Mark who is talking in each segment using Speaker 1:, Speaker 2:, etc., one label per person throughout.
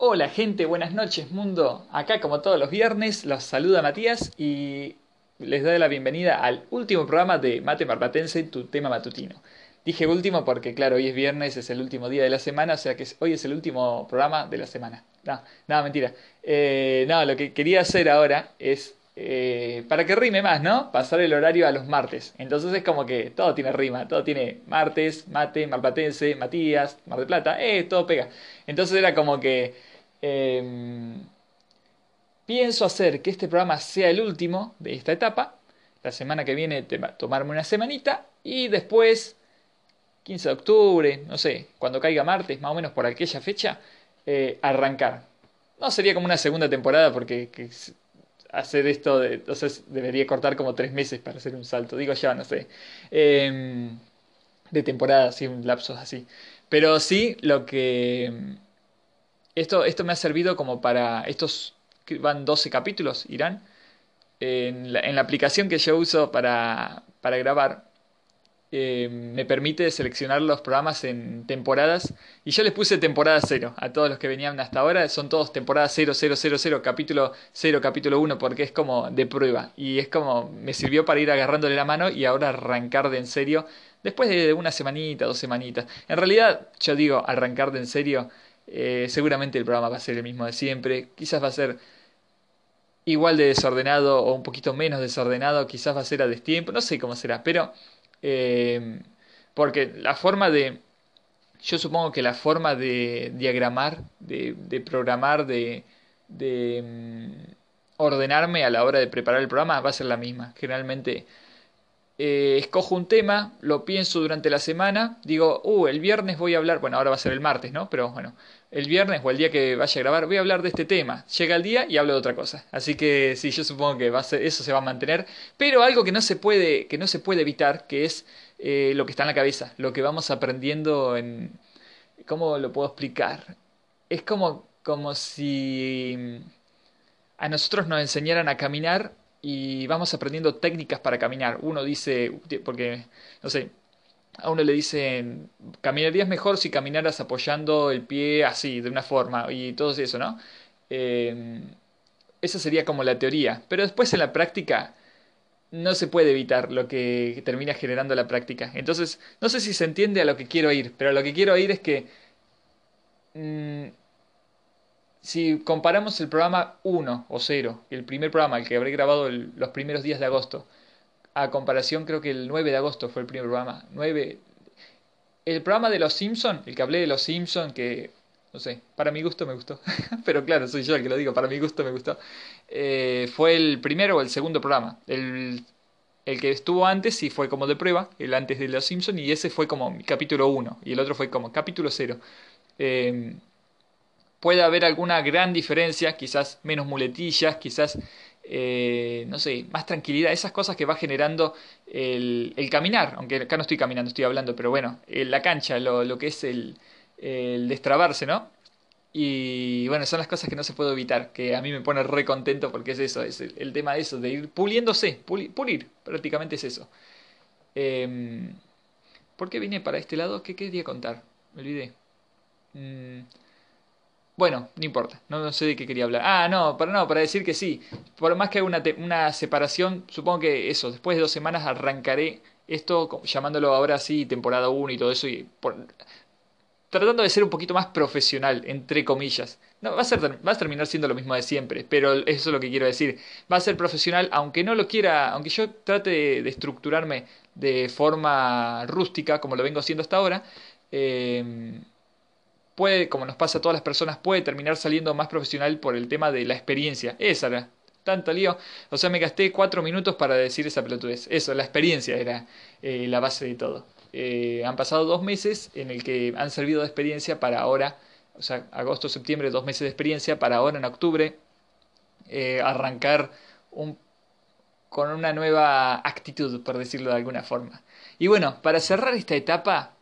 Speaker 1: Hola gente, buenas noches mundo. Acá como todos los viernes los saluda Matías y les doy la bienvenida al último programa de Mate Marplatense, tu tema matutino. Dije último porque claro, hoy es viernes, es el último día de la semana, o sea que hoy es el último programa de la semana. No, nada, mentira. Eh, no, lo que quería hacer ahora es eh, para que rime más, ¿no? Pasar el horario a los martes. Entonces es como que todo tiene rima, todo tiene martes, mate, marplatense, Matías, Mar de Plata, eh, todo pega. Entonces era como que em, pienso hacer que este programa sea el último de esta etapa. La semana que viene tomarme una semanita y después, 15 de octubre, no sé, cuando caiga martes, más o menos por aquella fecha, eh, arrancar. No sería como una segunda temporada porque hacer esto, entonces debería cortar como tres meses para hacer un salto, digo ya, no sé, em, de temporada, así, un lapso así. Pero sí, lo que... Esto, esto me ha servido como para... Estos van 12 capítulos, irán. En la, en la aplicación que yo uso para, para grabar, eh, me permite seleccionar los programas en temporadas. Y yo les puse temporada 0 a todos los que venían hasta ahora. Son todos temporada 0, 0, 0, 0, capítulo 0, capítulo 1 porque es como de prueba. Y es como me sirvió para ir agarrándole la mano y ahora arrancar de en serio después de una semanita, dos semanitas. En realidad yo digo arrancar de en serio eh, seguramente el programa va a ser el mismo de siempre quizás va a ser igual de desordenado o un poquito menos desordenado quizás va a ser a destiempo no sé cómo será pero eh, porque la forma de... Yo supongo que la forma de diagramar, de, programar, de, de mm, ordenarme a la hora de preparar el programa va a ser la misma. Generalmente eh, escojo un tema, lo pienso durante la semana, digo, uh, el viernes voy a hablar, bueno, ahora va a ser el martes, ¿no? Pero bueno, el viernes o el día que vaya a grabar voy a hablar de este tema. Llega el día y hablo de otra cosa. Así que sí, yo supongo que va a ser, eso se va a mantener. Pero algo que no se puede, que no se puede evitar, que es eh, lo que está en la cabeza, lo que vamos aprendiendo en... ¿Cómo lo puedo explicar? Es como, como si a nosotros nos enseñaran a caminar y vamos aprendiendo técnicas para caminar. Uno dice, porque, no sé, a uno le dicen, caminarías mejor si caminaras apoyando el pie así, de una forma, y todo eso, ¿no? Eh, esa sería como la teoría, pero después en la práctica no se puede evitar lo que termina generando la práctica. Entonces, no sé si se entiende a lo que quiero ir, pero lo que quiero ir es que mm, si comparamos el programa 1 o 0, el primer programa, el que habré grabado los primeros días de agosto, a comparación creo que el 9 de agosto fue el primer programa. 9... El programa de Los Simpson, el que hablé de Los Simpson, que no sé, para mi gusto me gustó, pero claro, soy yo el que lo digo, para mi gusto me gustó, eh, fue el primero o el segundo programa. El, el que estuvo antes sí fue como de prueba, el antes de Los Simpson, y ese fue como capítulo 1, y el otro fue como capítulo 0. Eh, puede haber alguna gran diferencia, quizás menos muletillas, quizás eh, no sé, más tranquilidad, esas cosas que va generando el, caminar, aunque acá no estoy caminando, estoy hablando, pero bueno, la cancha, lo, lo que es el, el, destrabarse, ¿no? Y bueno, son las cosas que no se puede evitar, que a mí me pone re contento porque es eso, es el, tema de eso, de ir puliéndose, pulir, prácticamente es eso. Eh, ¿Por qué vine para este lado? ¿Qué quería contar? Me olvidé. Mm, bueno, no importa, no, sé de qué quería hablar. Ah, no, para no, para decir que sí. Por más que una, una separación, supongo que eso, después de dos semanas arrancaré esto, llamándolo ahora sí temporada 1 y todo eso, y tratando de ser un poquito más profesional, entre comillas. No, va a, ser, va a terminar siendo lo mismo de siempre, pero eso es lo que quiero decir. Va a ser profesional, aunque no lo quiera, aunque yo trate de, estructurarme de forma rústica, como lo vengo haciendo hasta ahora. Eh, puede, como nos pasa a todas las personas, puede terminar saliendo más profesional por el tema de la experiencia. Esa era, tanto lío. O sea, me gasté cuatro minutos para decir esa pelotudez. Eso, la experiencia era eh, la base de todo. Eh, han pasado dos meses en el que han servido de experiencia para ahora, o sea, agosto, septiembre, dos meses de experiencia, para ahora en octubre eh, arrancar un, con una nueva actitud, por decirlo de alguna forma. Y bueno, para cerrar esta etapa,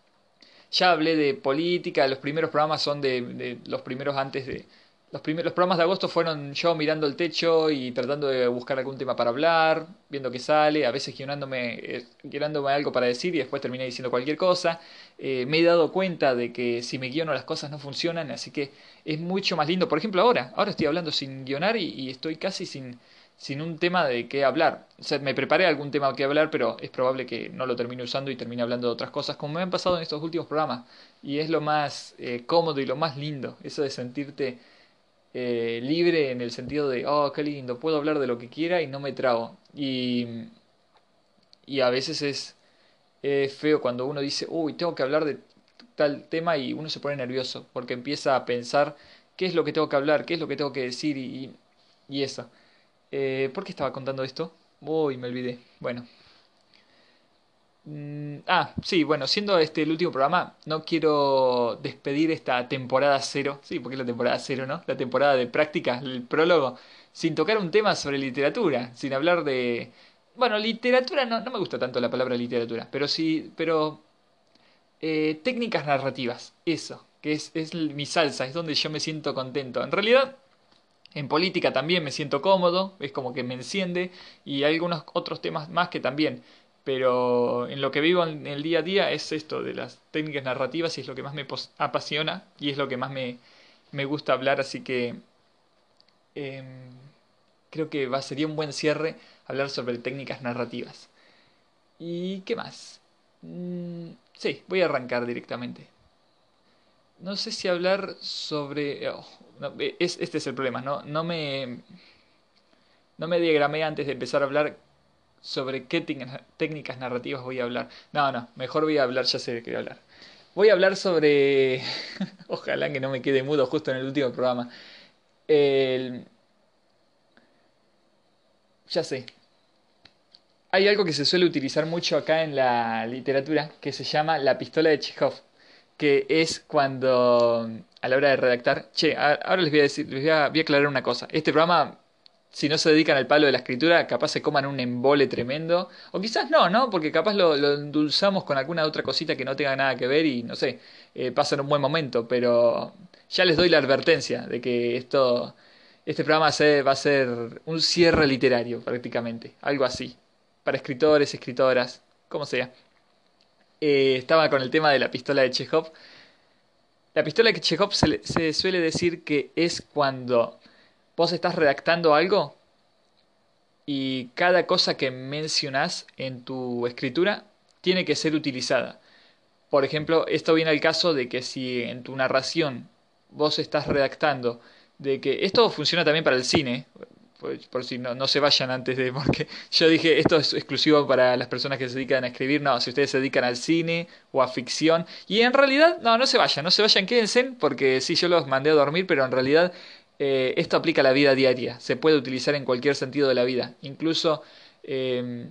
Speaker 1: ya hablé de política, los primeros programas son de, los primeros antes de, los, primeros, los programas de agosto fueron yo mirando el techo y tratando de buscar algún tema para hablar, viendo qué sale, a veces guionándome, eh, algo para decir y después terminé diciendo cualquier cosa. Eh, me he dado cuenta de que si me guiono las cosas no funcionan, así que es mucho más lindo. Por ejemplo, ahora, ahora estoy hablando sin guionar y, estoy casi sin, sin un tema de qué hablar. O sea, me preparé algún tema que hablar, pero es probable que no lo termine usando y termine hablando de otras cosas, como me han pasado en estos últimos programas. Y es lo más eh, cómodo y lo más lindo, eso de sentirte eh, libre en el sentido de, oh, qué lindo, puedo hablar de lo que quiera y no me trago. Y, y a veces es, feo cuando uno dice, uy, tengo que hablar de tal tema y uno se pone nervioso porque empieza a pensar qué es lo que tengo que hablar, qué es lo que tengo que decir y, y eso. Eh, ¿Por qué estaba contando esto? Uy, me olvidé. Bueno. Mm, ah, sí, bueno, siendo este el último programa, no quiero despedir esta temporada cero, sí, porque es la temporada cero, ¿no? La temporada de prácticas, el prólogo, sin tocar un tema sobre literatura, sin hablar de... Bueno, literatura no, no me gusta tanto la palabra literatura, pero sí, pero... Eh, técnicas narrativas, eso, que es, es mi salsa, es donde yo me siento contento. En realidad, en política también me siento cómodo, es como que me enciende, y hay algunos otros temas más que también pero en lo que vivo en el día a día es esto de las técnicas narrativas y es lo que más me apasiona y es lo que más me, me gusta hablar, así que em, creo que va, sería un buen cierre hablar sobre técnicas narrativas. ¿Y qué más? Mm, sí, voy a arrancar directamente. No sé si hablar sobre... Oh, es, este es el problema, ¿no? No me... No me diagramé antes de empezar a hablar sobre qué técnicas narrativas voy a hablar. No, no, mejor voy a hablar, ya sé de qué voy a hablar. Voy a hablar sobre... Ojalá que no me quede mudo justo en el último programa. Ya sé. Hay algo que se suele utilizar mucho acá en la literatura que se llama la pistola de Chekhov, que es cuando a la hora de redactar... Che, ahora les voy a decir, les voy a, voy a aclarar una cosa. Este programa si no se dedican al palo de la escritura, capaz se coman un embole tremendo. O quizás no, ¿no? Porque capaz lo, endulzamos con alguna otra cosita que no tenga nada que ver y, no sé, eh, pasan un buen momento. Pero ya les doy la advertencia de que esto, este programa va a ser un cierre literario prácticamente. Algo así. Para escritores, escritoras, como sea. Eh, estaba con el tema de la pistola de Chekhov. La pistola de Chekhov se, se suele decir que es cuando vos estás redactando algo y cada cosa que mencionás en tu escritura tiene que ser utilizada. Por ejemplo, esto viene al caso de que si en tu narración vos estás redactando de que esto funciona también para el cine, por, si no, no, se vayan antes de, porque yo dije esto es exclusivo para las personas que se dedican a escribir, no, si ustedes se dedican al cine o a ficción, y en realidad, no, no se vayan, no se vayan, quédense, porque sí, yo los mandé a dormir, pero en realidad eh, esto aplica a la vida diaria, se puede utilizar en cualquier sentido de la vida. Incluso em,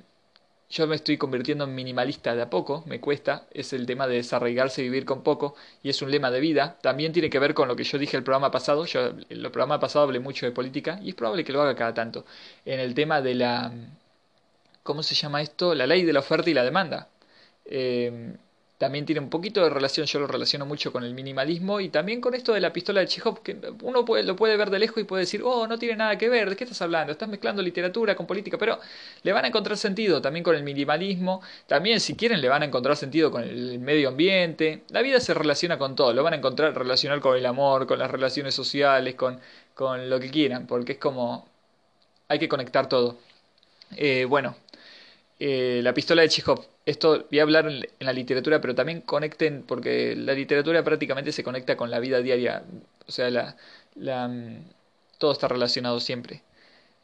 Speaker 1: yo me estoy convirtiendo en minimalista de a poco, me cuesta, es el tema de desarraigarse y vivir con poco, y es un lema de vida. También tiene que ver con lo que yo dije el programa pasado, yo en el programa pasado hablé mucho de política, y es probable que lo haga cada tanto, en el tema de la... ¿Cómo se llama esto? La ley de la oferta y la demanda. Eh, también tiene un poquito de relación, yo lo relaciono mucho con el minimalismo y también con esto de la pistola de Chekhov, que uno puede, lo puede ver de lejos y puede decir, oh, no tiene nada que ver, ¿de qué estás hablando? Estás mezclando literatura con política, pero le van a encontrar sentido también con el minimalismo, también si quieren le van a encontrar sentido con el medio ambiente, la vida se relaciona con todo, lo van a encontrar relacionar con el amor, con las relaciones sociales, con, con lo que quieran, porque es como, hay que conectar todo. Eh, bueno, eh, la pistola de Chekhov. Esto voy a hablar en, la literatura, pero también conecten, porque la literatura prácticamente se conecta con la vida diaria. O sea, la, mm, todo está relacionado siempre.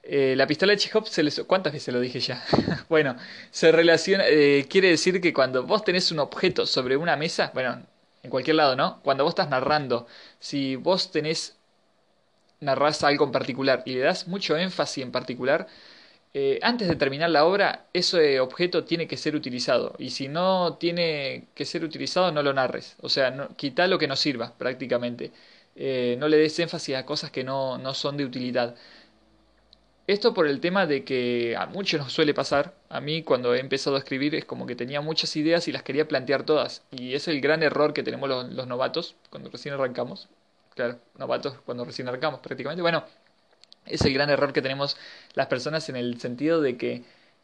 Speaker 1: Eh, la pistola de Chekhov, se les, ¿cuántas veces lo dije ya? bueno, se relaciona, eh, quiere decir que cuando vos tenés un objeto sobre una mesa, bueno, en cualquier lado, ¿no? Cuando vos estás narrando, si vos tenés, narrás algo en particular y le das mucho énfasis en particular, eh, antes de terminar la obra, ese objeto tiene que ser utilizado. Y si no tiene que ser utilizado, no lo narres. O sea, quita lo que no sirva, prácticamente. Eh, no le des énfasis a cosas que no, no son de utilidad. Esto por el tema de que a muchos nos suele pasar. A mí cuando he empezado a escribir es como que tenía muchas ideas y las quería plantear todas. Y es el gran error que tenemos los, los novatos cuando recién arrancamos. claro, novatos cuando recién arrancamos prácticamente. Bueno, es el gran error que tenemos las personas en el sentido de que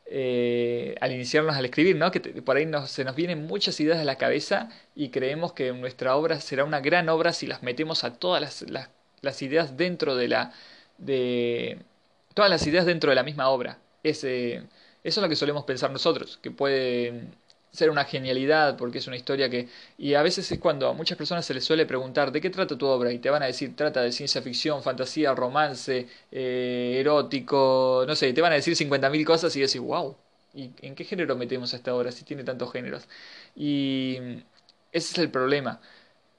Speaker 1: eh, al iniciarnos al escribir, ¿no? Que por ahí se nos vienen muchas ideas a la cabeza y creemos que nuestra obra será una gran obra si las metemos a todas las, ideas dentro de la... de todas las ideas dentro de la misma obra. Ese, eso es lo que solemos pensar nosotros, que puede ser una genialidad porque es una historia que... Y a veces es cuando a muchas personas se les suele preguntar ¿de qué trata tu obra? Y te van a decir, trata de ciencia ficción, fantasía, romance, eh, erótico, no sé, te van a decir 50.000 cosas y decir, wow, ¿y en qué género metemos esta obra si tiene tantos géneros? Y ese es el problema.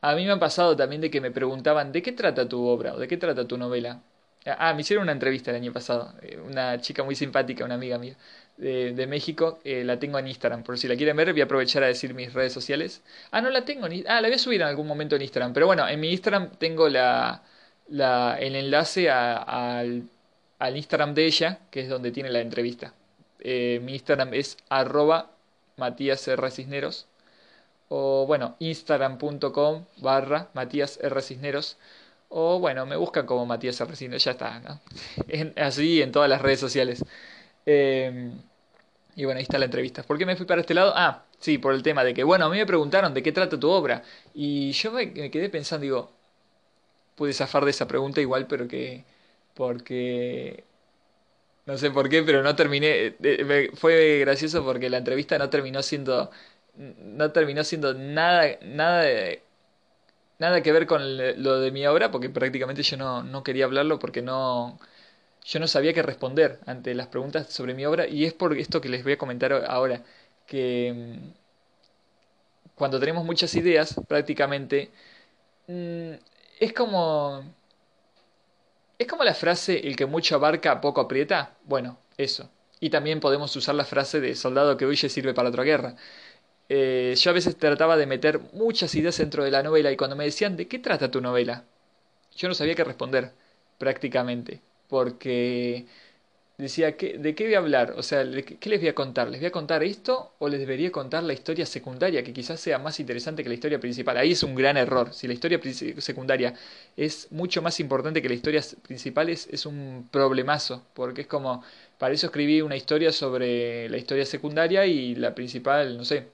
Speaker 1: A mí me ha pasado también de que me preguntaban, ¿de qué trata tu obra? ¿O de qué trata tu novela? Ah, me hicieron una entrevista el año pasado, eh, una chica muy simpática, una amiga mía de, México, eh, la tengo en Instagram, por si la quieren ver voy a aprovechar a decir mis redes sociales. Ah, no la tengo, en, ah, la voy a subir en algún momento en Instagram, pero bueno, en mi Instagram tengo la, la, el enlace al, al, Instagram de ella, que es donde tiene la entrevista. Eh, mi Instagram es arroba Matías R. Cisneros, o bueno, instagram.com barra Matías R. Cisneros. O bueno, me buscan como Matías R. Cisneros, ya está, así en todas las redes sociales. Eh, y bueno, ahí está la entrevista. ¿Por qué me fui para este lado? Ah, sí, por el tema de que, bueno, a mí me preguntaron de qué trata tu obra. Y yo me, quedé pensando, digo, pude zafar de esa pregunta igual, pero que... Porque... No sé por qué, pero no terminé... fue gracioso porque la entrevista no terminó siendo... No terminó siendo nada, nada nada que ver con lo de mi obra, porque prácticamente yo no, no quería hablarlo porque no, yo no sabía qué responder ante las preguntas sobre mi obra y es por esto que les voy a comentar ahora, que mm, cuando tenemos muchas ideas, prácticamente, mm, es como... Es como la frase, el que mucho abarca, poco aprieta. Bueno, eso. Y también podemos usar la frase de soldado que huye sirve para otra guerra. Eh, yo a veces trataba de meter muchas ideas dentro de la novela y cuando me decían, ¿de qué trata tu novela? Yo no sabía qué responder, prácticamente porque decía, ¿de qué voy a hablar? O sea, ¿qué les voy a contar? ¿Les voy a contar esto o les debería contar la historia secundaria, que quizás sea más interesante que la historia principal? Ahí es un gran error. Si la historia secundaria es mucho más importante que la historia principal, es, es un problemazo, porque es como, para eso escribí una historia sobre la historia secundaria y la principal, no sé.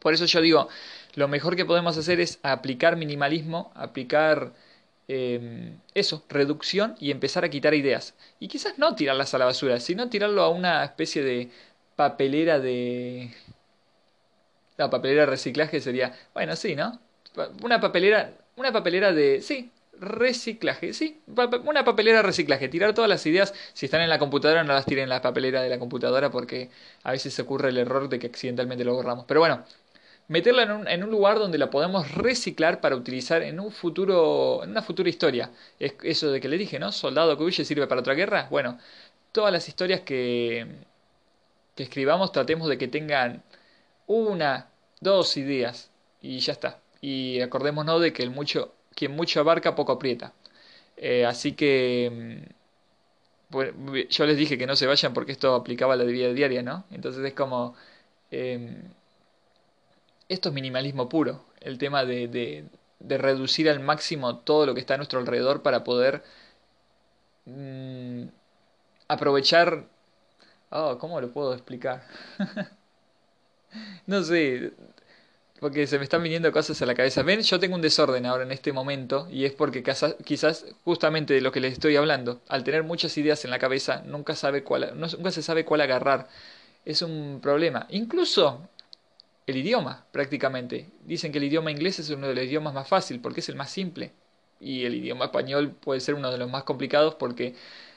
Speaker 1: Por eso yo digo, lo mejor que podemos hacer es aplicar minimalismo, aplicar Em, eso, reducción y empezar a quitar ideas. Y quizás no tirarlas a la basura, sino tirarlo a una especie de papelera de... La papelera de reciclaje sería, bueno, sí, ¿no? Una papelera, una papelera de, sí, reciclaje, sí, una papelera de reciclaje, tirar todas las ideas, si están en la computadora no las tiren en la papelera de la computadora porque a veces se ocurre el error de que accidentalmente lo borramos. Pero bueno, meterla en un, en un, lugar donde la podemos reciclar para utilizar en un futuro, en una futura historia. Es eso de que le dije, ¿no? Soldado que huye sirve para otra guerra. Bueno, todas las historias que, que escribamos tratemos de que tengan una, dos ideas y ya está. Y acordémonos de que el mucho, quien mucho abarca poco aprieta. Eh, así que mm, yo les dije que no se vayan porque esto aplicaba a la vida diaria, ¿no? Entonces es como em, esto es minimalismo puro, el tema de, de, reducir al máximo todo lo que está a nuestro alrededor para poder mm, aprovechar... Oh, ¿cómo lo puedo explicar? no sé, porque se me están viniendo cosas a la cabeza. Ven, yo tengo un desorden ahora en este momento y es porque quizás justamente de lo que les estoy hablando, al tener muchas ideas en la cabeza, nunca, sabe cuál, nunca se sabe cuál agarrar. Es un problema. Incluso el idioma, prácticamente. Dicen que el idioma inglés es uno de los idiomas más fácil porque es el más simple. Y el idioma español puede ser uno de los más complicados porque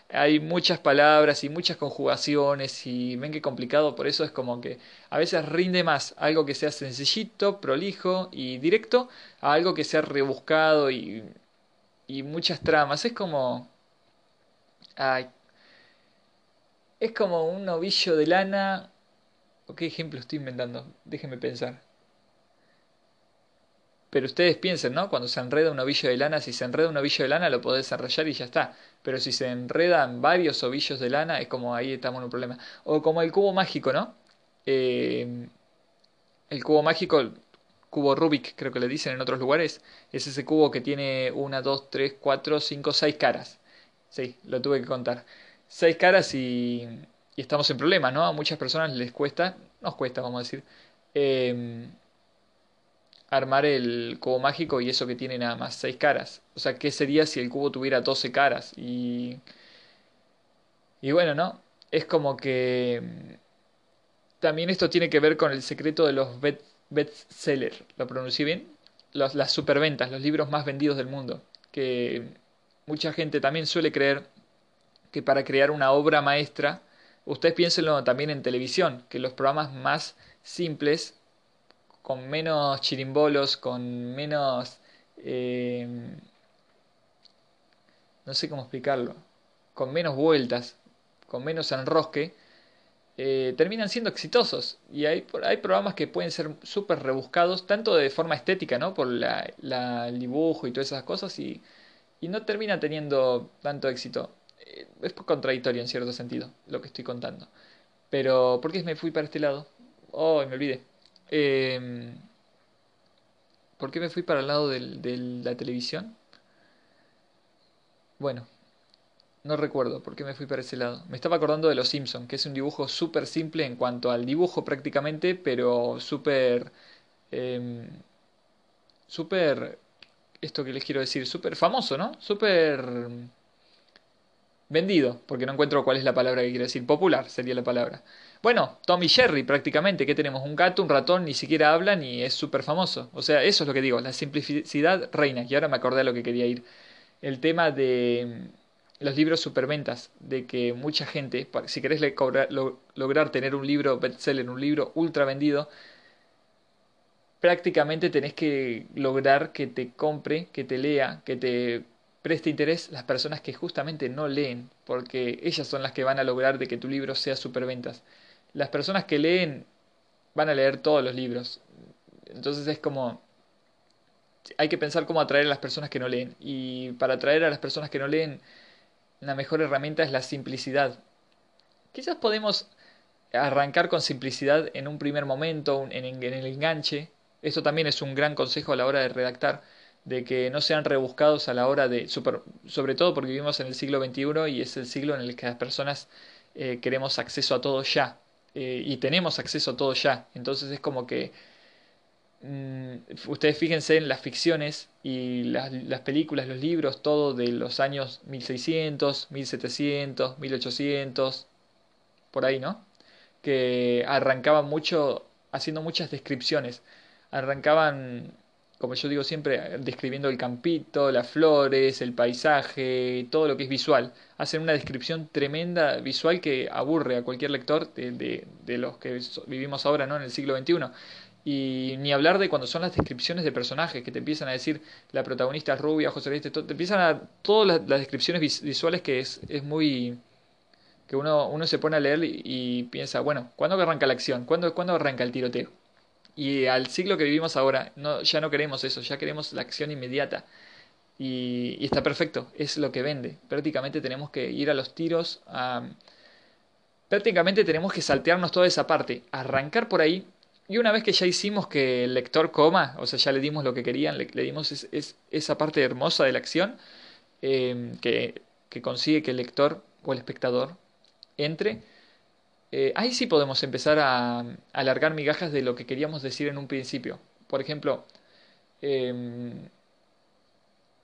Speaker 1: hay muchas palabras y muchas conjugaciones y ven que complicado, por eso es como que a veces rinde más algo que sea sencillito, prolijo y directo a algo que sea rebuscado y, y muchas tramas. Es como... Ay, es como un ovillo de lana ¿Qué ejemplo estoy inventando? Déjenme pensar. Pero ustedes piensen, ¿no? Cuando se enreda un ovillo de lana, si se enreda un ovillo de lana lo podés desarrollar y ya está. Pero si se enredan varios ovillos de lana, es como ahí estamos en un problema. O como el cubo mágico, ¿no? Eh, el cubo mágico, cubo Rubik, creo que le dicen en otros lugares, es ese cubo que tiene una, dos, tres, cuatro, cinco, seis caras. Sí, lo tuve que contar. Seis caras y, y estamos en problemas, ¿no? A muchas personas les cuesta, nos cuesta, vamos a decir, em, armar el cubo mágico y eso que tiene nada más seis caras. O sea, ¿qué sería si el cubo tuviera 12 caras? Y, y bueno, ¿no? Es como que em, también esto tiene que ver con el secreto de los bestsellers, ¿lo pronuncié bien? las superventas, los libros más vendidos del mundo. Que mucha gente también suele creer que para crear una obra maestra, ustedes piénsenlo también en televisión, que los programas más simples, con menos chirimbolos, con menos... Eh, no sé cómo explicarlo, con menos vueltas, con menos enrosque, eh, terminan siendo exitosos. Y hay, hay programas que pueden ser súper rebuscados, tanto de forma estética, ¿no? Por la, el dibujo y todas esas cosas, y, y no terminan teniendo tanto éxito. Es contradictorio en cierto sentido lo que estoy contando. Pero, ¿por qué me fui para este lado? Oh, me olvidé. Eh, ¿Por qué me fui para el lado de la televisión? Bueno, no recuerdo por qué me fui para ese lado. Me estaba acordando de Los Simpson, que es un dibujo súper simple en cuanto al dibujo prácticamente, pero súper... Eh, súper... Esto que les quiero decir, súper famoso, ¿no? Súper... Vendido, porque no encuentro cuál es la palabra que quiero decir. Popular sería la palabra. Bueno, Tommy Jerry prácticamente, que tenemos un gato, un ratón, ni siquiera hablan y es súper famoso. O sea, eso es lo que digo, la simplicidad reina. Y ahora me acordé de lo que quería ir. El tema de los libros superventas, de que mucha gente, si querés lograr tener un libro bestseller, un libro ultra vendido, prácticamente tenés que lograr que te compre, que te lea, que te preste interés las personas que justamente no leen, porque ellas son las que van a lograr de que tu libro sea superventas. Las personas que leen van a leer todos los libros. Entonces es como hay que pensar cómo atraer a las personas que no leen. Y para atraer a las personas que no leen, la mejor herramienta es la simplicidad. Quizás podemos arrancar con simplicidad en un primer momento, en, el enganche. Esto también es un gran consejo a la hora de redactar, de que no sean rebuscados a la hora de, sobre todo porque vivimos en el siglo XXI y es el siglo en el que las personas eh, queremos acceso a todo ya. Eh, y tenemos acceso a todo ya. Entonces es como que Mm, ustedes fíjense en las ficciones y las, las, películas, los libros, todo de los años 1600, 1700, 1800, por ahí, ¿no? Que arrancaban mucho, haciendo muchas descripciones. Arrancaban, como yo digo siempre, describiendo el campito, las flores, el paisaje, todo lo que es visual. Hacen una descripción tremenda visual que aburre a cualquier lector de, de, de los que vivimos ahora, ¿no? En el siglo XXI y ni hablar de cuando son las descripciones de personajes, que te empiezan a decir la protagonista es rubia, José Luis, te, empiezan a todas las, descripciones visuales que es, es muy... que uno, uno se pone a leer y, piensa, bueno, ¿cuándo arranca la acción? ¿Cuándo, ¿Cuándo arranca el tiroteo? Y al siglo que vivimos ahora, no, ya no queremos eso, ya queremos la acción inmediata. Y, está perfecto, es lo que vende. Prácticamente tenemos que ir a los tiros, a... prácticamente tenemos que saltearnos toda esa parte, arrancar por ahí y una vez que ya hicimos que el lector coma, o sea, ya le dimos lo que querían, le, dimos es, esa parte hermosa de la acción em, que, que, consigue que el lector o el espectador entre, eh, ahí sí podemos empezar a, alargar migajas de lo que queríamos decir en un principio. Por ejemplo, em,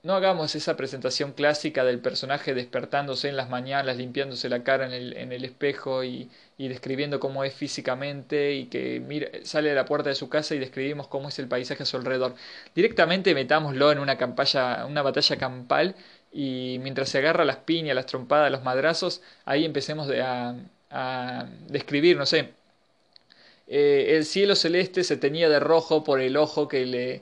Speaker 1: no hagamos esa presentación clásica del personaje despertándose en las mañanas, limpiándose la cara en el, en el espejo y, y, describiendo cómo es físicamente y que mira, sale de la puerta de su casa y describimos cómo es el paisaje a su alrededor. Directamente metámoslo en una, campaña, una batalla campal y mientras se agarra las piñas, las trompadas, los madrazos, ahí empecemos a, a describir, no sé, eh, el cielo celeste se teñía de rojo por el ojo que le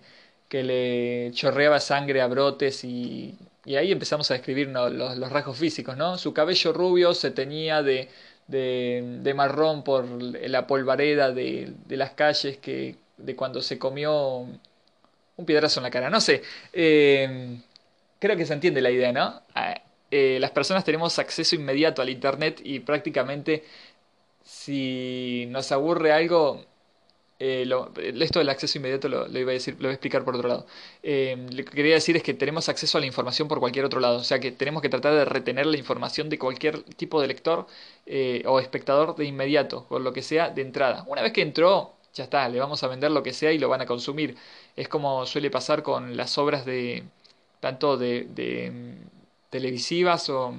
Speaker 1: que le chorreaba sangre a brotes y, y ahí empezamos a describir los, los, rasgos físicos, ¿no? Su cabello rubio se tenía de, de, marrón por la polvareda de, de, las calles que de cuando se comió un piedrazo en la cara, no sé. Eh, creo que se entiende la idea, ¿no? Eh, las personas tenemos acceso inmediato al Internet y prácticamente si nos aburre algo eh, esto del acceso inmediato lo, iba a decir, lo voy a explicar por otro lado. Eh, lo que quería decir es que tenemos acceso a la información por cualquier otro lado, o sea que tenemos que tratar de retener la información de cualquier tipo de lector o espectador de inmediato, por lo que sea, de entrada. Una vez que entró, ya está, le vamos a vender lo que sea y lo van a consumir. Es como suele pasar con las obras de tanto de, televisivas o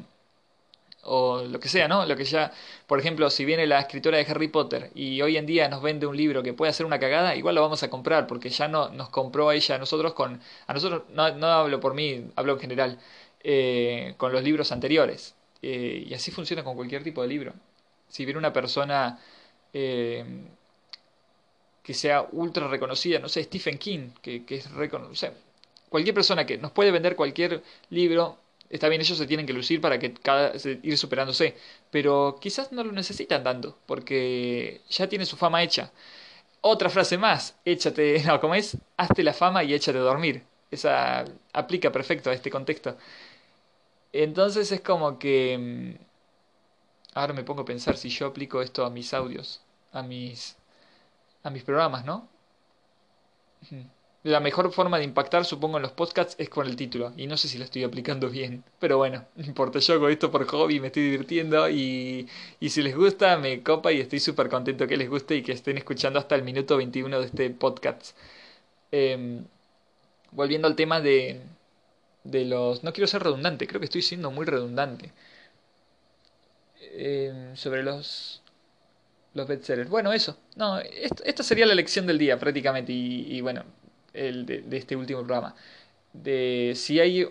Speaker 1: o lo que sea, ¿no? Lo que ya, por ejemplo, si viene la escritora de Harry Potter y hoy en día nos vende un libro que puede hacer una cagada, igual lo vamos a comprar porque ya no nos compró a ella a nosotros con, a nosotros no, hablo por mí, hablo en general, eh, con los libros anteriores. Eh, y así funciona con cualquier tipo de libro. Si viene una persona eh, que sea ultra reconocida, no sé, Stephen King, que, es reconocido, cualquier persona que nos puede vender cualquier libro Está bien, ellos se tienen que lucir para que cada ir superándose, pero quizás no lo necesitan tanto, porque ya tiene su fama hecha. Otra frase más, échate, no, ¿cómo es? Hazte la fama y échate a dormir. Esa aplica perfecto a este contexto. Entonces es como que... Mm, ahora me pongo a pensar si yo aplico esto a mis audios, a mis, a mis programas, ¿no? La mejor forma de impactar, supongo, en los podcasts es con el título. Y no sé si lo estoy aplicando bien. Pero bueno, no importa. Yo hago esto por hobby, me estoy divirtiendo. Y, y si les gusta, me copa y estoy súper contento que les guste y que estén escuchando hasta el minuto 21 de este podcast. Em, volviendo al tema de, de los... No quiero ser redundante, creo que estoy siendo muy redundante. Em, sobre los... Los bestsellers. Bueno, eso. No, esta sería la lección del día prácticamente. y bueno, el de, este último programa. De si hay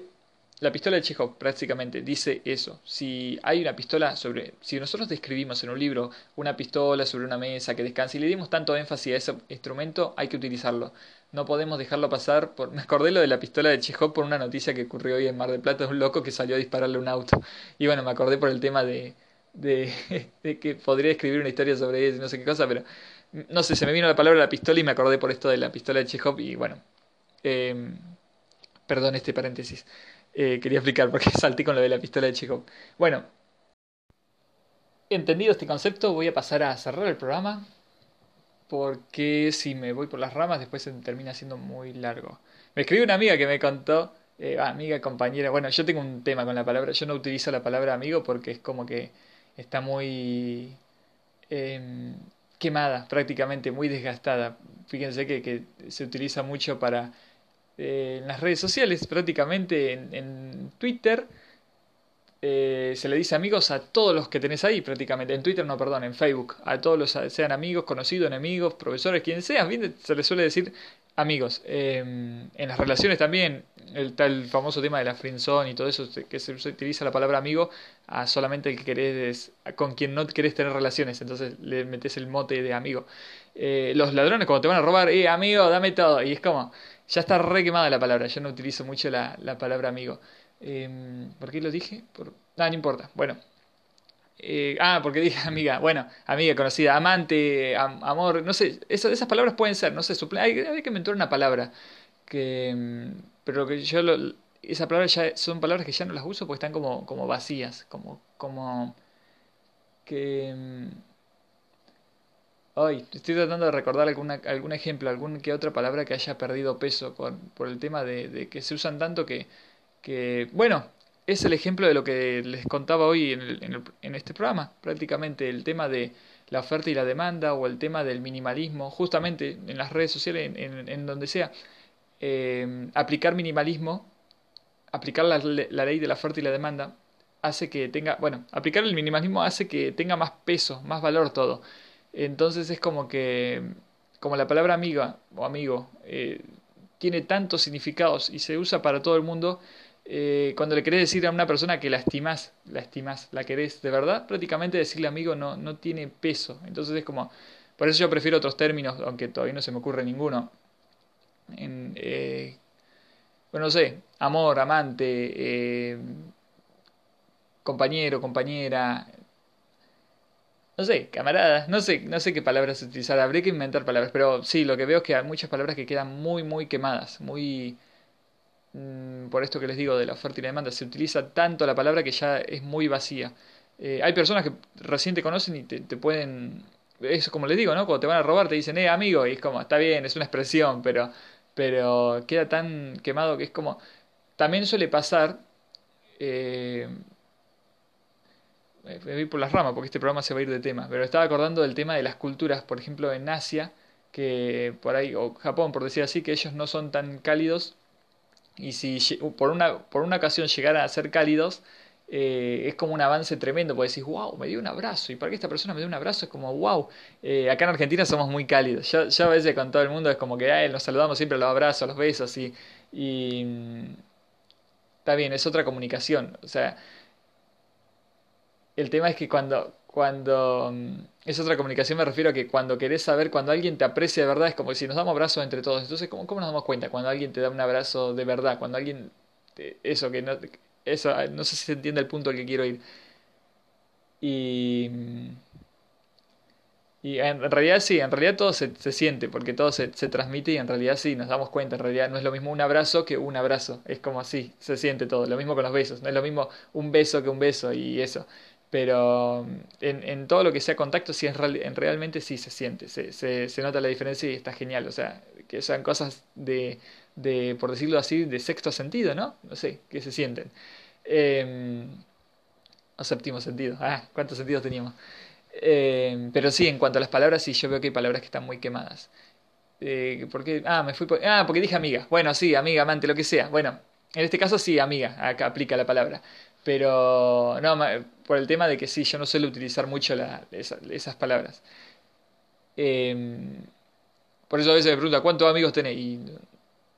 Speaker 1: la pistola de Chekhov prácticamente dice eso. Si hay una pistola sobre. Si nosotros describimos en un libro una pistola sobre una mesa que descansa y le dimos tanto énfasis a ese instrumento, hay que utilizarlo. No podemos dejarlo pasar. Por... Me acordé lo de la pistola de Chekhov por una noticia que ocurrió hoy en Mar del Plata de un loco que salió a dispararle un auto. Y bueno, me acordé por el tema de. de, de que podría escribir una historia sobre eso y no sé qué cosa, pero no sé, se me vino la palabra la pistola y me acordé por esto de la pistola de Chekhov y bueno. Eh, perdón este paréntesis. Eh, quería explicar porque salté con lo de la pistola de Chekhov. Bueno, entendido este concepto, voy a pasar a cerrar el programa. Porque si me voy por las ramas, después se termina siendo muy largo. Me escribió una amiga que me contó, eh, amiga, compañera. Bueno, yo tengo un tema con la palabra. Yo no utilizo la palabra amigo porque es como que está muy. Em, quemada, prácticamente muy desgastada. Fíjense que, que se utiliza mucho para eh, en las redes sociales, prácticamente en, en Twitter. Eh, se le dice amigos a todos los que tenés ahí prácticamente, en Twitter no, perdón, en Facebook, a todos los sean amigos, conocidos, enemigos, profesores, quien sea, se le suele decir amigos. Em, en las relaciones también, el tal famoso tema de la friendzone y todo eso, que se utiliza la palabra amigo a solamente el que querés, con quien no querés tener relaciones, entonces le metes el mote de amigo. Eh, los ladrones cuando te van a robar, eh, amigo, dame todo, y es como, ya está re quemada la palabra, yo no utilizo mucho la, la palabra amigo. Eh, ¿Por qué lo dije? Por... Ah, no importa, bueno. Eh, ah, porque dije amiga, bueno, amiga conocida, amante, amor, no sé, esas palabras pueden ser, no sé, hay, hay, que inventar una palabra que, mm, pero que yo, lo, esas palabras ya son palabras que ya no las uso porque están como, como vacías, como, como, que, mm, ay, estoy tratando de recordar alguna, algún ejemplo, algún que otra palabra que haya perdido peso por, por el tema de, de que se usan tanto que, que, bueno, es el ejemplo de lo que les contaba hoy en, este programa, prácticamente el tema de la oferta y la demanda o el tema del minimalismo, justamente en las redes sociales, en, donde sea, eh, aplicar minimalismo, aplicar la, ley de la oferta y la demanda, hace que tenga, bueno, aplicar el minimalismo hace que tenga más peso, más valor todo. Entonces es como que, como la palabra amiga o amigo eh, tiene tantos significados y se usa para todo el mundo, eh, cuando le querés decir a una persona que la estimás, la estimás, la querés de verdad, prácticamente decirle amigo no, no tiene peso. Entonces es como, por eso yo prefiero otros términos, aunque todavía no se me ocurre ninguno. En, eh, bueno, no sé, amor, amante, eh, compañero, compañera, no sé, camarada, no sé, no sé qué palabras utilizar, habría que inventar palabras, pero sí, lo que veo es que hay muchas palabras que quedan muy, muy quemadas, muy Mm, por esto que les digo de la oferta y la demanda, se utiliza tanto la palabra que ya es muy vacía. Eh, hay personas que recién te conocen y te, pueden eso como les digo, ¿no? Cuando te van a robar te dicen, eh, amigo, y es como, está bien, es una expresión, pero, pero queda tan quemado que es como, también suele pasar, eh, me voy por las ramas porque este programa se va a ir de tema, pero estaba acordando del tema de las culturas, por ejemplo, en Asia, que por ahí, o Japón, por decir así, que ellos no son tan cálidos, y si por una, por una ocasión llegaran a ser cálidos, eh, es como un avance tremendo, porque decís, wow, me dio un abrazo, y para que esta persona me dio un abrazo es como, wow, eh, acá en Argentina somos muy cálidos, yo, yo, a veces con todo el mundo es como que nos saludamos siempre los abrazos, los besos, y, y mm, está bien, es otra comunicación, o sea, el tema es que cuando, cuando mm, es otra comunicación me refiero a que cuando querés saber, cuando alguien te aprecia de verdad, es como si nos damos abrazos entre todos, entonces, ¿cómo, cómo nos damos cuenta? Cuando alguien te da un abrazo de verdad, cuando alguien, eso, que no eso, ah, no sé si se entiende el punto al que quiero ir. Y, y en realidad sí, en realidad todo se, se siente, porque todo se, se, transmite y en realidad sí, nos damos cuenta, en realidad no es lo mismo un abrazo que un abrazo, es como así, se siente todo, lo mismo con los besos, no es lo mismo un beso que un beso y eso, pero en, en todo lo que sea contacto sí es en realmente sí se siente, se, se, se nota la diferencia y está genial, o sea, que sean cosas de, de, por decirlo así, de sexto sentido, ¿no? No sé, que se sienten. Eh, o séptimo sentido. Ah, ¿cuántos sentidos teníamos? Eh, pero sí, en cuanto a las palabras, sí, yo veo que hay palabras que están muy quemadas. Eh, ¿por qué? Ah, me fui por... Ah, porque dije amiga. Bueno, sí, amiga, amante, lo que sea. Bueno, en este caso sí, amiga, acá aplica la palabra. Pero, no, por el tema de que sí, yo no suelo utilizar mucho la, esas palabras. Eh, por eso a veces me pregunta, ¿cuántos amigos tenés? Y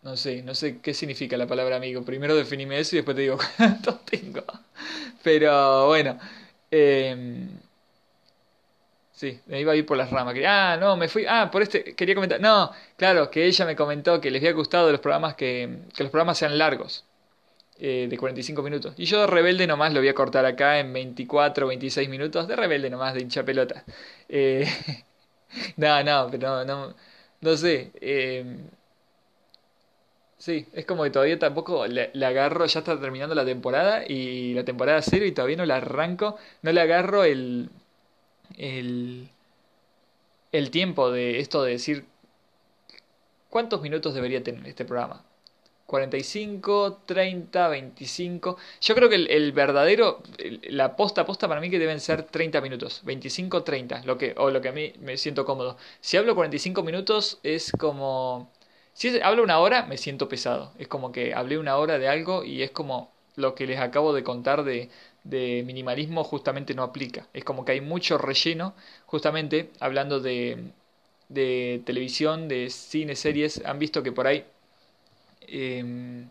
Speaker 1: no sé, no sé qué significa la palabra amigo. Primero definime eso y después te digo cuántos tengo. Pero bueno. Eh, sí, me iba a ir por las ramas. Ah, no, me fui. Ah, por este. Quería comentar. No, claro, que ella me comentó que les había gustado los programas que, que los programas sean largos. Eh, de 45 minutos. Y yo de rebelde nomás lo voy a cortar acá en 24, 26 minutos. De rebelde nomás, de hincha pelota. Eh, no, no, pero no, no, no sé. Eh, Sí, es como que todavía tampoco le, agarro, ya está terminando la temporada y la temporada cero y todavía no la arranco, no le agarro el, el, el tiempo de esto de decir cuántos minutos debería tener este programa. 45, 30, 25. Yo creo que el, verdadero, la posta posta para mí que deben ser 30 minutos. 25, 30, lo que, o lo que a mí me siento cómodo. Si hablo 45 minutos es como si hablo una hora, me siento pesado. Es como que hablé una hora de algo y es como lo que les acabo de contar de, de minimalismo justamente no aplica. Es como que hay mucho relleno, justamente hablando de, de televisión, de cine, series. Han visto que por ahí em,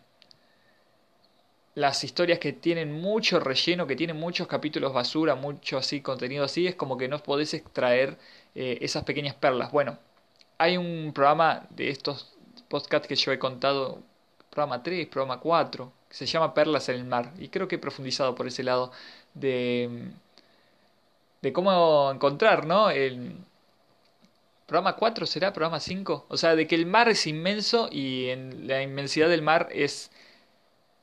Speaker 1: las historias que tienen mucho relleno, que tienen muchos capítulos basura, mucho así contenido así, es como que no podés extraer eh, esas pequeñas perlas. Bueno, hay un programa de estos podcast que yo he contado, programa 3, programa 4, que se llama Perlas en el Mar. Y creo que he profundizado por ese lado de, de cómo encontrar, ¿no? El programa 4 será, programa 5. O sea, de que el mar es inmenso y en la inmensidad del mar es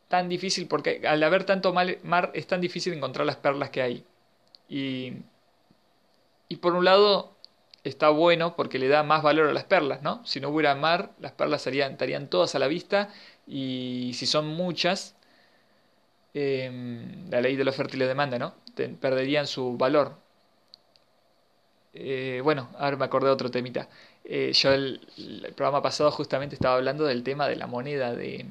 Speaker 1: tan difícil, porque al haber tanto mar es tan difícil encontrar las perlas que hay. Y, por un lado, está bueno porque le da más valor a las perlas, ¿no? Si no hubiera mar, las perlas estarían todas a la vista y si son muchas, em, la ley de la oferta y demanda, ¿no? perderían su valor. Eh, bueno, ahora me acordé de otro temita. Eh, yo el, programa pasado justamente estaba hablando del tema de la moneda de,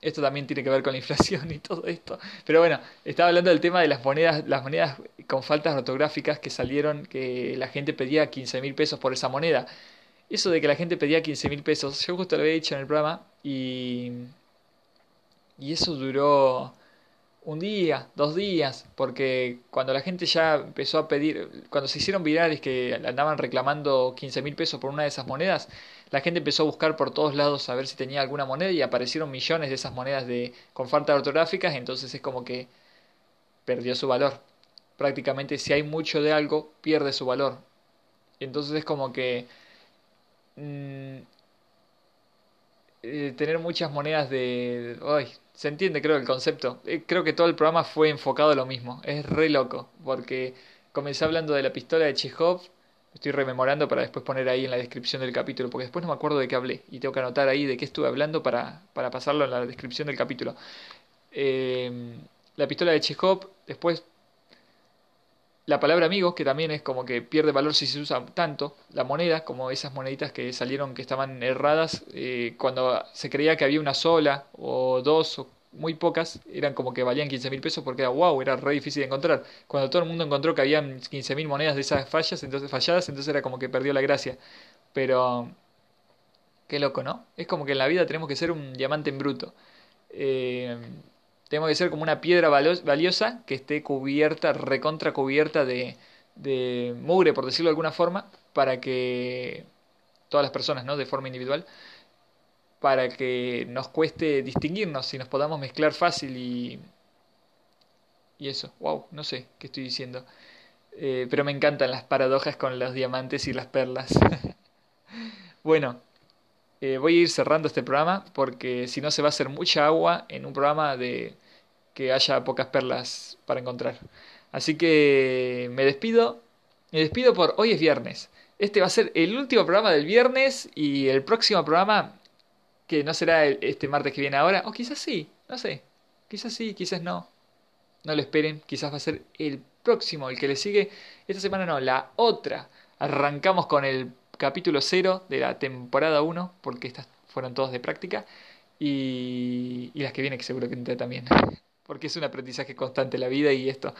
Speaker 1: esto también tiene que ver con la inflación y todo esto. Pero bueno, estaba hablando del tema de las monedas, las monedas con faltas ortográficas que salieron, que la gente pedía 15 mil pesos por esa moneda. Eso de que la gente pedía 15 mil pesos, yo justo lo había dicho en el programa y, y eso duró un día, dos días, porque cuando la gente ya empezó a pedir, cuando se hicieron virales que andaban reclamando 15 mil pesos por una de esas monedas, la gente empezó a buscar por todos lados a ver si tenía alguna moneda y aparecieron millones de esas monedas de, con faltas ortográficas, entonces es como que perdió su valor. Prácticamente si hay mucho de algo, pierde su valor. Entonces es como que mm, eh, tener muchas monedas de... Ay, se entiende creo el concepto. Eh, creo que todo el programa fue enfocado a lo mismo. Es re loco, porque comencé hablando de la pistola de Chekhov Estoy rememorando para después poner ahí en la descripción del capítulo, porque después no me acuerdo de qué hablé y tengo que anotar ahí de qué estuve hablando para, para pasarlo en la descripción del capítulo. Eh, la pistola de Chekhov, después la palabra amigo, que también es como que pierde valor si se usa tanto, la moneda, como esas moneditas que salieron que estaban erradas, eh, cuando se creía que había una sola o dos o muy pocas, eran como que valían 15 mil pesos porque era wow, era re difícil de encontrar. Cuando todo el mundo encontró que habían 15 mil monedas de esas fallas, entonces falladas, entonces era como que perdió la gracia. Pero qué loco, ¿no? Es como que en la vida tenemos que ser un diamante en bruto. Eh, tenemos que ser como una piedra valiosa que esté cubierta, recontra cubierta de, de mugre, por decirlo de alguna forma, para que todas las personas, ¿no? De forma individual, para que nos cueste distinguirnos y nos podamos mezclar fácil y... Y eso, wow, no sé qué estoy diciendo. Eh, pero me encantan las paradojas con los diamantes y las perlas. bueno, eh, voy a ir cerrando este programa porque si no se va a hacer mucha agua en un programa de que haya pocas perlas para encontrar. Así que me despido. Me despido por hoy es viernes. Este va a ser el último programa del viernes y el próximo programa, que no será este martes que viene ahora, o quizás sí, no sé. Quizás sí, quizás no. No lo esperen, quizás va a ser el próximo, el que le sigue. Esta semana no, la otra. Arrancamos con el capítulo 0 de la temporada 1, porque estas fueron todas de práctica, y, las que viene que seguro que entra también, porque es un aprendizaje constante la vida y esto.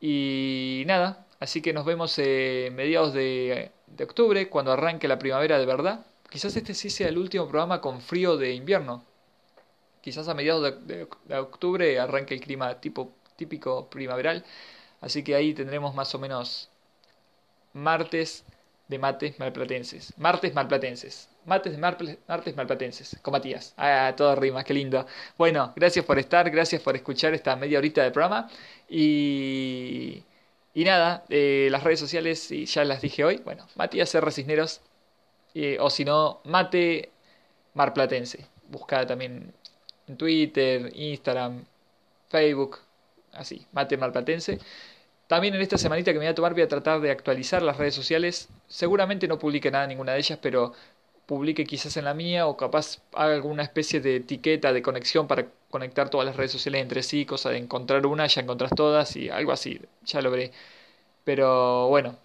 Speaker 1: Y nada, así que nos vemos eh, mediados de, de octubre, cuando arranque la primavera de verdad. Quizás este sí sea el último programa con frío de invierno. Quizás a mediados de, de, octubre arranque el clima tipo, típico primaveral. Así que ahí tendremos más o menos martes de mates malplatenses. Martes malplatenses. Mates de martes malplatenses. Con Matías. Ah, todo rima, qué lindo. Bueno, gracias por estar, gracias por escuchar esta media horita de programa. Y, y nada, eh, las redes sociales, y ya las dije hoy. Bueno, Matías R. Cisneros. Eh, o si no, Mate Marplatense. Buscada también en Twitter, Instagram, Facebook. Así, Mate Marplatense. También en esta semanita que me voy a tomar voy a tratar de actualizar las redes sociales. Seguramente no publique nada en ninguna de ellas, pero publique quizás en la mía o capaz haga alguna especie de etiqueta de conexión para conectar todas las redes sociales entre sí, cosa de encontrar una, ya encontrás todas y algo así, ya lo veré. Pero bueno,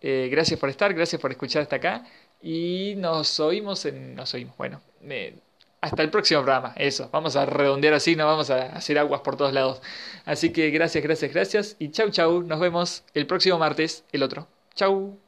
Speaker 1: eh, gracias por estar, gracias por escuchar hasta acá y nos oímos en... Nos oímos, bueno, me hasta el próximo programa. Eso, vamos a redondear así, no vamos a hacer aguas por todos lados. Así que gracias, gracias, gracias y chau, chau. Nos vemos el próximo martes, el otro. Chau.